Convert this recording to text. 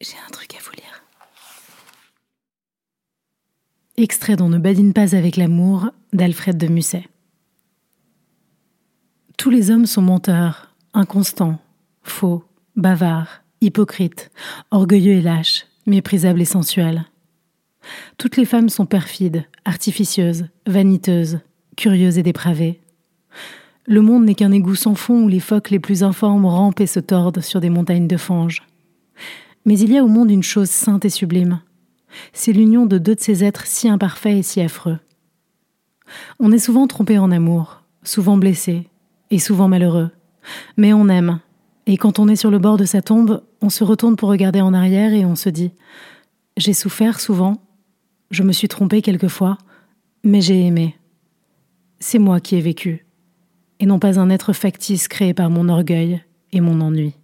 J'ai un truc à vous lire. Extrait dont ne badine pas avec l'amour d'Alfred de Musset. Tous les hommes sont menteurs, inconstants, faux, bavards, hypocrites, orgueilleux et lâches, méprisables et sensuels. Toutes les femmes sont perfides, artificieuses, vaniteuses, curieuses et dépravées. Le monde n'est qu'un égout sans fond où les phoques les plus informes rampent et se tordent sur des montagnes de fange. Mais il y a au monde une chose sainte et sublime. C'est l'union de deux de ces êtres si imparfaits et si affreux. On est souvent trompé en amour, souvent blessé, et souvent malheureux. Mais on aime. Et quand on est sur le bord de sa tombe, on se retourne pour regarder en arrière et on se dit J'ai souffert souvent, je me suis trompé quelquefois, mais j'ai aimé. C'est moi qui ai vécu, et non pas un être factice créé par mon orgueil et mon ennui.